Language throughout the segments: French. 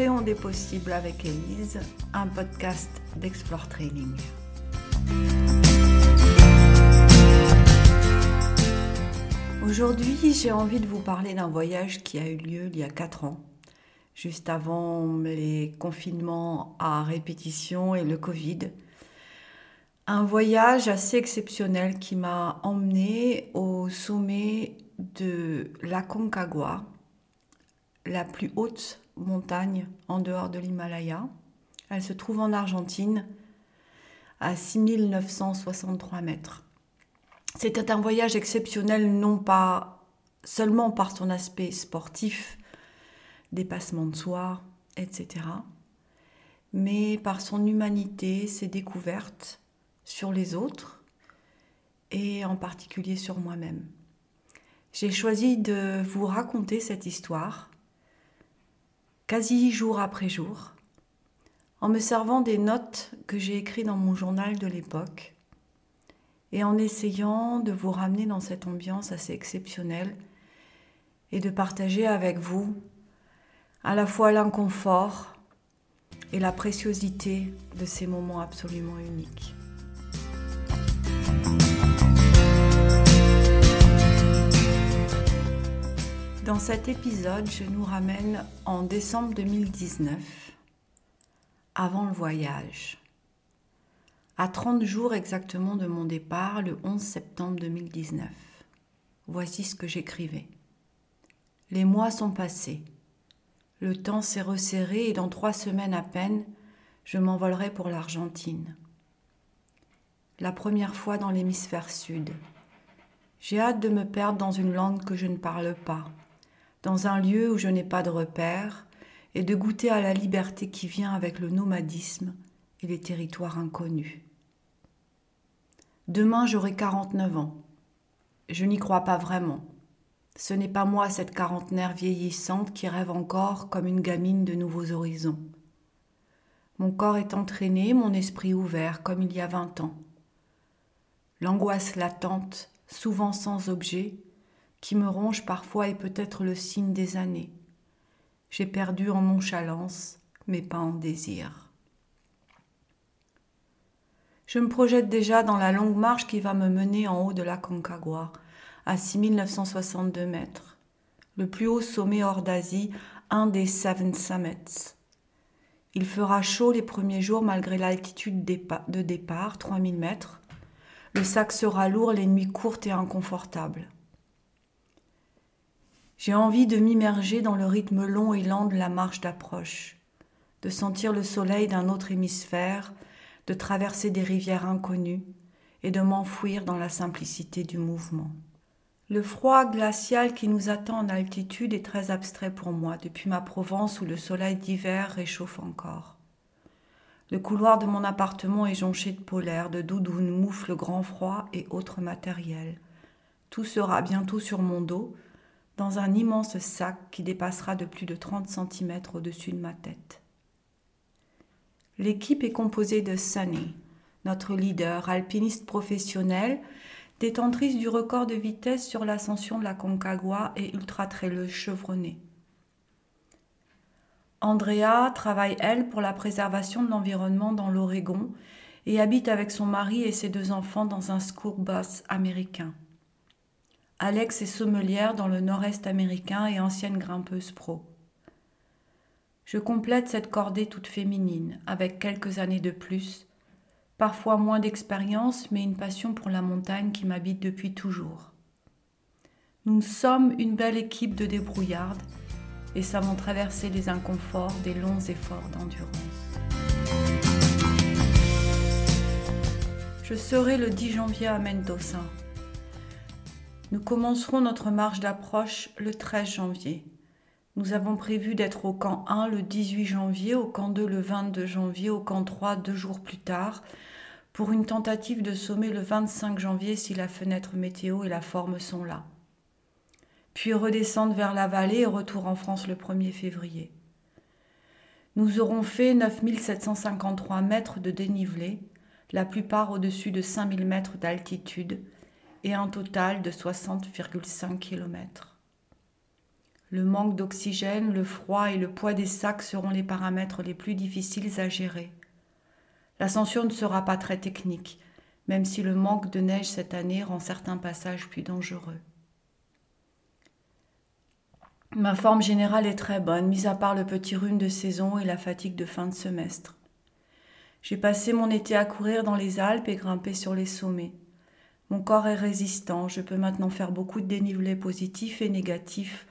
Créons des possibles avec Elise, un podcast d'Explore Training. Aujourd'hui, j'ai envie de vous parler d'un voyage qui a eu lieu il y a 4 ans, juste avant les confinements à répétition et le Covid. Un voyage assez exceptionnel qui m'a emmené au sommet de la Concagua, la plus haute montagne en dehors de l'Himalaya. Elle se trouve en Argentine, à 6963 mètres. C'était un voyage exceptionnel, non pas seulement par son aspect sportif, dépassement de soi, etc., mais par son humanité, ses découvertes sur les autres et en particulier sur moi-même. J'ai choisi de vous raconter cette histoire quasi jour après jour, en me servant des notes que j'ai écrites dans mon journal de l'époque et en essayant de vous ramener dans cette ambiance assez exceptionnelle et de partager avec vous à la fois l'inconfort et la préciosité de ces moments absolument uniques. Cet épisode, je nous ramène en décembre 2019, avant le voyage. À 30 jours exactement de mon départ, le 11 septembre 2019. Voici ce que j'écrivais. Les mois sont passés. Le temps s'est resserré et dans trois semaines à peine, je m'envolerai pour l'Argentine. La première fois dans l'hémisphère sud. J'ai hâte de me perdre dans une langue que je ne parle pas dans un lieu où je n'ai pas de repère, et de goûter à la liberté qui vient avec le nomadisme et les territoires inconnus. Demain j'aurai 49 ans. Je n'y crois pas vraiment. Ce n'est pas moi cette quarantenaire vieillissante qui rêve encore comme une gamine de nouveaux horizons. Mon corps est entraîné, mon esprit ouvert comme il y a vingt ans. L'angoisse latente, souvent sans objet, qui me ronge parfois est peut-être le signe des années. J'ai perdu en nonchalance, mais pas en désir. Je me projette déjà dans la longue marche qui va me mener en haut de la Concagua, à 6962 mètres, le plus haut sommet hors d'Asie, un des Seven Summits. Il fera chaud les premiers jours malgré l'altitude de départ, 3000 mètres. Le sac sera lourd les nuits courtes et inconfortables. J'ai envie de m'immerger dans le rythme long et lent de la marche d'approche, de sentir le soleil d'un autre hémisphère, de traverser des rivières inconnues et de m'enfouir dans la simplicité du mouvement. Le froid glacial qui nous attend en altitude est très abstrait pour moi depuis ma Provence où le soleil d'hiver réchauffe encore. Le couloir de mon appartement est jonché de polaires, de doudounes, moufles, grand froid et autres matériels. Tout sera bientôt sur mon dos, dans un immense sac qui dépassera de plus de 30 cm au-dessus de ma tête. L'équipe est composée de Sunny, notre leader, alpiniste professionnel, détentrice du record de vitesse sur l'ascension de la Concagua et ultra-traileuse chevronnée. Andrea travaille, elle, pour la préservation de l'environnement dans l'Oregon et habite avec son mari et ses deux enfants dans un school bus américain. Alex est sommelière dans le nord-est américain et ancienne grimpeuse pro. Je complète cette cordée toute féminine, avec quelques années de plus, parfois moins d'expérience, mais une passion pour la montagne qui m'habite depuis toujours. Nous sommes une belle équipe de débrouillardes et savons traverser les inconforts des longs efforts d'endurance. Je serai le 10 janvier à Mendoza, nous commencerons notre marche d'approche le 13 janvier. Nous avons prévu d'être au camp 1 le 18 janvier, au camp 2 le 22 janvier, au camp 3 deux jours plus tard, pour une tentative de sommet le 25 janvier si la fenêtre météo et la forme sont là. Puis redescendre vers la vallée et retour en France le 1er février. Nous aurons fait 9753 mètres de dénivelé, la plupart au-dessus de 5000 mètres d'altitude, et un total de 60,5 km. Le manque d'oxygène, le froid et le poids des sacs seront les paramètres les plus difficiles à gérer. L'ascension ne sera pas très technique, même si le manque de neige cette année rend certains passages plus dangereux. Ma forme générale est très bonne, mis à part le petit rhume de saison et la fatigue de fin de semestre. J'ai passé mon été à courir dans les Alpes et grimper sur les sommets. Mon corps est résistant, je peux maintenant faire beaucoup de dénivelés positifs et négatifs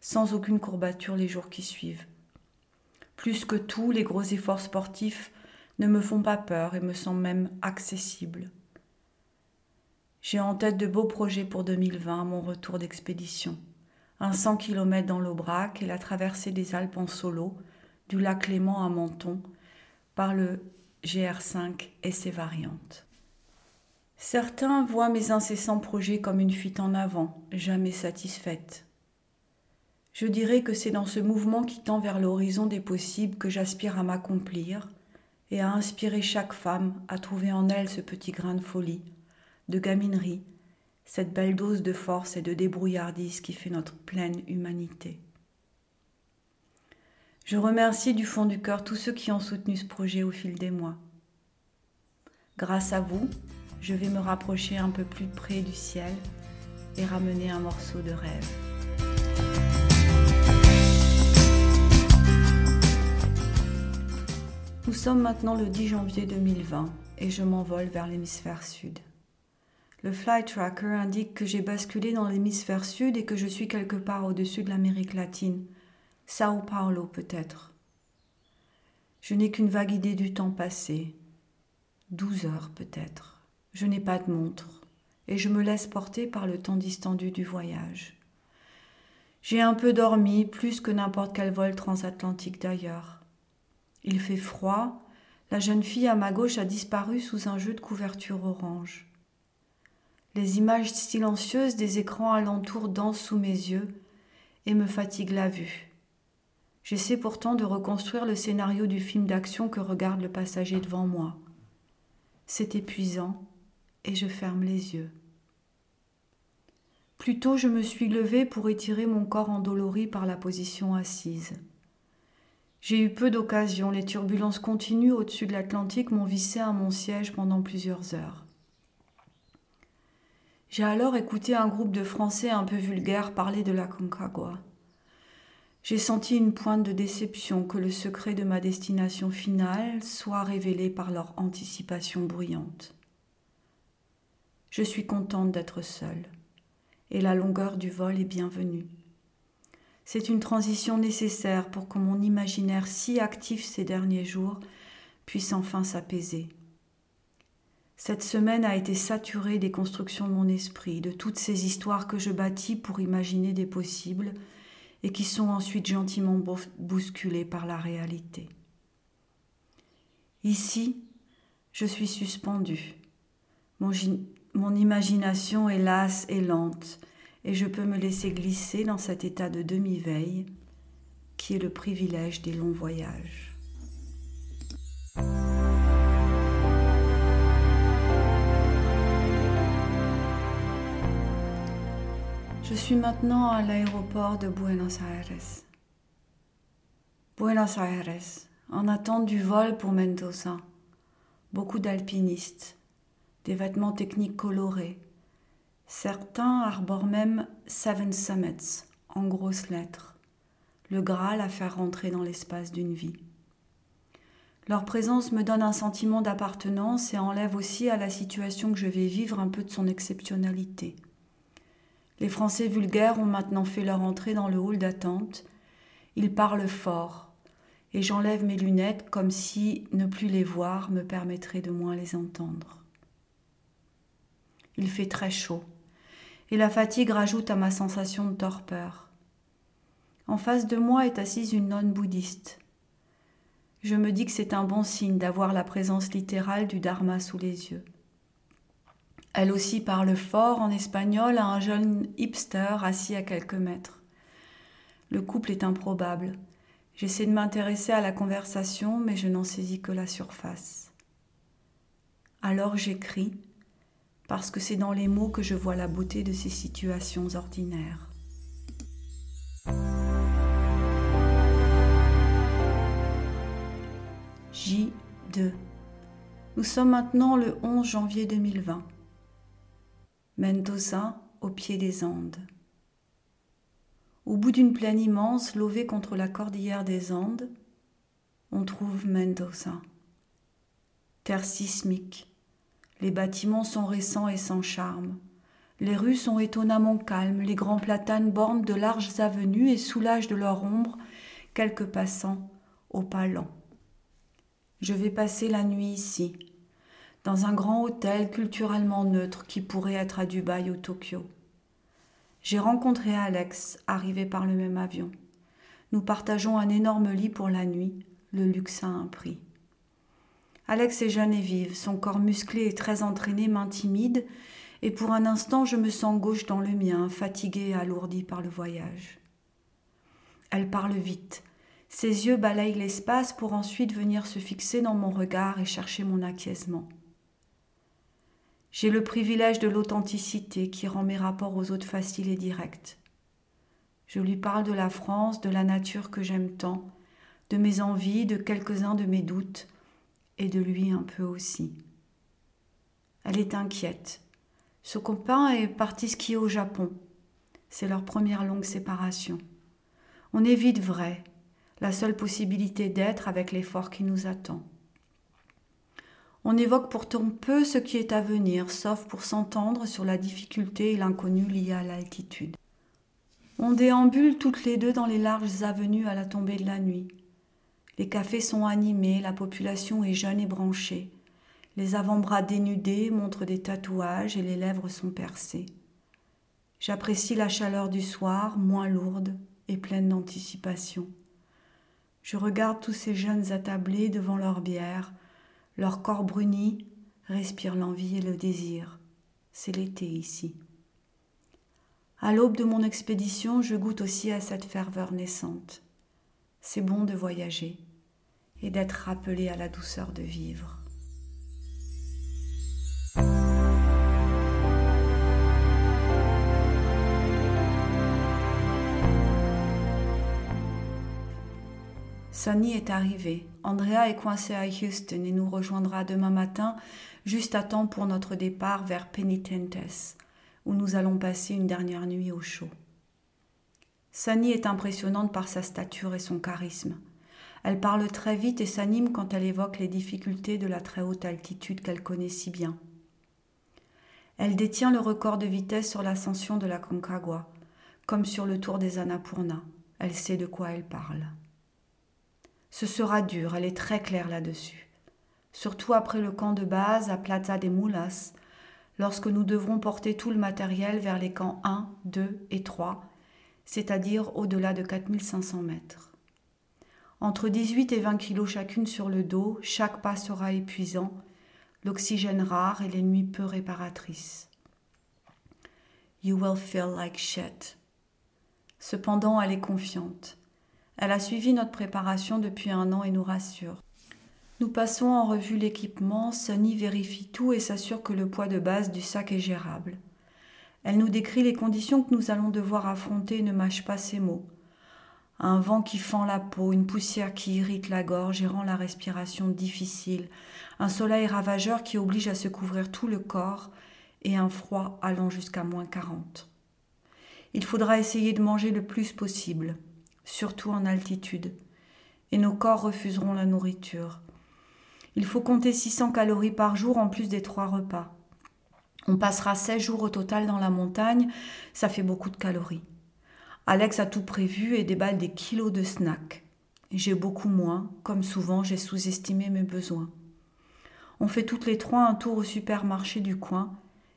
sans aucune courbature les jours qui suivent. Plus que tout, les gros efforts sportifs ne me font pas peur et me semblent même accessibles. J'ai en tête de beaux projets pour 2020, mon retour d'expédition. Un 100 km dans l'Aubrac et la traversée des Alpes en solo, du lac Léman à Menton, par le GR5 et ses variantes. Certains voient mes incessants projets comme une fuite en avant, jamais satisfaite. Je dirais que c'est dans ce mouvement qui tend vers l'horizon des possibles que j'aspire à m'accomplir et à inspirer chaque femme à trouver en elle ce petit grain de folie, de gaminerie, cette belle dose de force et de débrouillardise qui fait notre pleine humanité. Je remercie du fond du cœur tous ceux qui ont soutenu ce projet au fil des mois. Grâce à vous, je vais me rapprocher un peu plus près du ciel et ramener un morceau de rêve. Nous sommes maintenant le 10 janvier 2020 et je m'envole vers l'hémisphère sud. Le flight tracker indique que j'ai basculé dans l'hémisphère sud et que je suis quelque part au-dessus de l'Amérique latine, Sao Paulo peut-être. Je n'ai qu'une vague idée du temps passé, douze heures peut-être. Je n'ai pas de montre et je me laisse porter par le temps distendu du voyage. J'ai un peu dormi, plus que n'importe quel vol transatlantique d'ailleurs. Il fait froid. La jeune fille à ma gauche a disparu sous un jeu de couverture orange. Les images silencieuses des écrans alentours dansent sous mes yeux et me fatiguent la vue. J'essaie pourtant de reconstruire le scénario du film d'action que regarde le passager devant moi. C'est épuisant et je ferme les yeux. Plutôt je me suis levée pour étirer mon corps endolori par la position assise. J'ai eu peu d'occasions, les turbulences continues au-dessus de l'Atlantique m'ont vissé à mon siège pendant plusieurs heures. J'ai alors écouté un groupe de Français un peu vulgaires parler de la Concagua. J'ai senti une pointe de déception que le secret de ma destination finale soit révélé par leur anticipation bruyante. Je suis contente d'être seule, et la longueur du vol est bienvenue. C'est une transition nécessaire pour que mon imaginaire si actif ces derniers jours puisse enfin s'apaiser. Cette semaine a été saturée des constructions de mon esprit, de toutes ces histoires que je bâtis pour imaginer des possibles et qui sont ensuite gentiment bousculées par la réalité. Ici, je suis suspendue. Mon imagination est lasse et lente, et je peux me laisser glisser dans cet état de demi-veille qui est le privilège des longs voyages. Je suis maintenant à l'aéroport de Buenos Aires. Buenos Aires, en attente du vol pour Mendoza. Beaucoup d'alpinistes, des vêtements techniques colorés, Certains arborent même Seven Summits en grosses lettres, le Graal à faire rentrer dans l'espace d'une vie. Leur présence me donne un sentiment d'appartenance et enlève aussi à la situation que je vais vivre un peu de son exceptionnalité. Les Français vulgaires ont maintenant fait leur entrée dans le hall d'attente. Ils parlent fort, et j'enlève mes lunettes comme si ne plus les voir me permettrait de moins les entendre. Il fait très chaud et la fatigue rajoute à ma sensation de torpeur. En face de moi est assise une nonne bouddhiste. Je me dis que c'est un bon signe d'avoir la présence littérale du Dharma sous les yeux. Elle aussi parle fort en espagnol à un jeune hipster assis à quelques mètres. Le couple est improbable. J'essaie de m'intéresser à la conversation, mais je n'en saisis que la surface. Alors j'écris parce que c'est dans les mots que je vois la beauté de ces situations ordinaires. J2. Nous sommes maintenant le 11 janvier 2020. Mendoza au pied des Andes. Au bout d'une plaine immense levée contre la cordillère des Andes, on trouve Mendoza. Terre sismique, les bâtiments sont récents et sans charme. Les rues sont étonnamment calmes, les grands platanes bornent de larges avenues et soulagent de leur ombre quelques passants au pas lent. Je vais passer la nuit ici, dans un grand hôtel culturellement neutre qui pourrait être à Dubaï ou Tokyo. J'ai rencontré Alex, arrivé par le même avion. Nous partageons un énorme lit pour la nuit, le luxe a un prix. Alex est jeune et vive, son corps musclé et très entraîné m'intimide, et pour un instant je me sens gauche dans le mien, fatiguée et alourdie par le voyage. Elle parle vite. Ses yeux balayent l'espace pour ensuite venir se fixer dans mon regard et chercher mon acquiescement. J'ai le privilège de l'authenticité qui rend mes rapports aux autres faciles et directs. Je lui parle de la France, de la nature que j'aime tant, de mes envies, de quelques-uns de mes doutes, et de lui un peu aussi. Elle est inquiète. Ce copain est parti skier au Japon. C'est leur première longue séparation. On est vite vrai, la seule possibilité d'être avec l'effort qui nous attend. On évoque pourtant peu ce qui est à venir, sauf pour s'entendre sur la difficulté et l'inconnu lié à l'altitude. On déambule toutes les deux dans les larges avenues à la tombée de la nuit. Les cafés sont animés, la population est jeune et branchée. Les avant-bras dénudés montrent des tatouages et les lèvres sont percées. J'apprécie la chaleur du soir, moins lourde et pleine d'anticipation. Je regarde tous ces jeunes attablés devant leur bière, leur corps bruni respire l'envie et le désir. C'est l'été ici. À l'aube de mon expédition, je goûte aussi à cette ferveur naissante. C'est bon de voyager et d'être rappelé à la douceur de vivre. Sunny est arrivée. Andrea est coincée à Houston et nous rejoindra demain matin, juste à temps pour notre départ vers Penitentes, où nous allons passer une dernière nuit au chaud. Sunny est impressionnante par sa stature et son charisme. Elle parle très vite et s'anime quand elle évoque les difficultés de la très haute altitude qu'elle connaît si bien. Elle détient le record de vitesse sur l'ascension de la Concagua, comme sur le tour des Annapurna. Elle sait de quoi elle parle. Ce sera dur, elle est très claire là-dessus. Surtout après le camp de base à Plaza de Mulas, lorsque nous devrons porter tout le matériel vers les camps 1, 2 et 3, c'est-à-dire au-delà de 4500 mètres. Entre 18 et 20 kilos chacune sur le dos, chaque pas sera épuisant, l'oxygène rare et les nuits peu réparatrices. You will feel like shit. Cependant, elle est confiante. Elle a suivi notre préparation depuis un an et nous rassure. Nous passons en revue l'équipement, Sunny vérifie tout et s'assure que le poids de base du sac est gérable. Elle nous décrit les conditions que nous allons devoir affronter et ne mâche pas ses mots. Un vent qui fend la peau, une poussière qui irrite la gorge et rend la respiration difficile, un soleil ravageur qui oblige à se couvrir tout le corps et un froid allant jusqu'à moins 40. Il faudra essayer de manger le plus possible surtout en altitude, et nos corps refuseront la nourriture. Il faut compter 600 calories par jour en plus des trois repas. On passera 16 jours au total dans la montagne, ça fait beaucoup de calories. Alex a tout prévu et déballe des kilos de snacks. J'ai beaucoup moins, comme souvent j'ai sous-estimé mes besoins. On fait toutes les trois un tour au supermarché du coin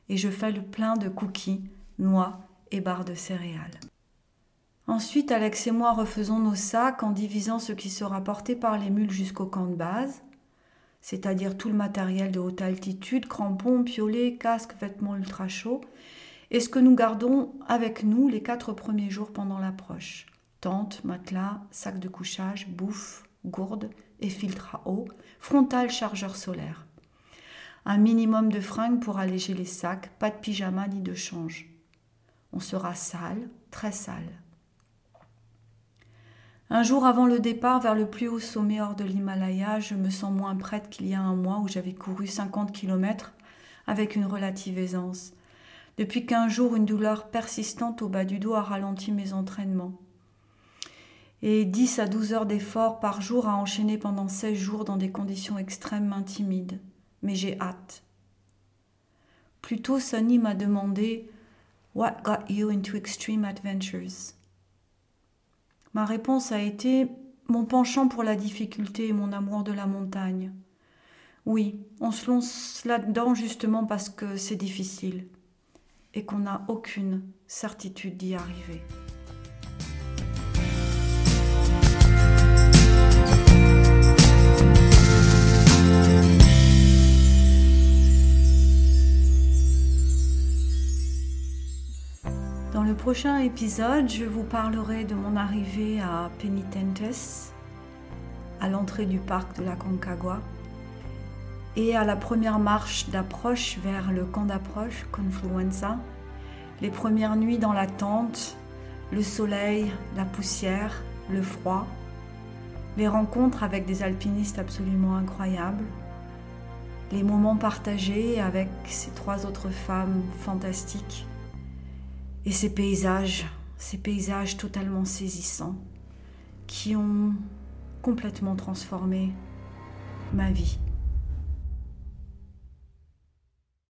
et je fais le plein de cookies, noix et barres de céréales. Ensuite, Alex et moi refaisons nos sacs en divisant ce qui sera porté par les mules jusqu'au camp de base, c'est-à-dire tout le matériel de haute altitude, crampons, piolets, casques, vêtements ultra chauds, et ce que nous gardons avec nous les quatre premiers jours pendant l'approche. Tente, matelas, sac de couchage, bouffe, gourde et filtre à eau, frontal chargeur solaire. Un minimum de fringues pour alléger les sacs, pas de pyjama ni de change. On sera sale, très sale. Un jour avant le départ vers le plus haut sommet hors de l'Himalaya, je me sens moins prête qu'il y a un mois où j'avais couru 50 km avec une relative aisance. Depuis qu'un jour, une douleur persistante au bas du dos a ralenti mes entraînements. Et 10 à 12 heures d'effort par jour à enchaîner pendant 16 jours dans des conditions extrêmement m'intimident. Mais j'ai hâte. Plus tôt, Sunny m'a demandé What got you into extreme adventures? Ma réponse a été mon penchant pour la difficulté et mon amour de la montagne. Oui, on se lance là-dedans justement parce que c'est difficile et qu'on n'a aucune certitude d'y arriver. Prochain épisode, je vous parlerai de mon arrivée à Penitentes, à l'entrée du parc de la Concagua, et à la première marche d'approche vers le camp d'approche, Confluenza, les premières nuits dans la tente, le soleil, la poussière, le froid, les rencontres avec des alpinistes absolument incroyables, les moments partagés avec ces trois autres femmes fantastiques et ces paysages, ces paysages totalement saisissants qui ont complètement transformé ma vie.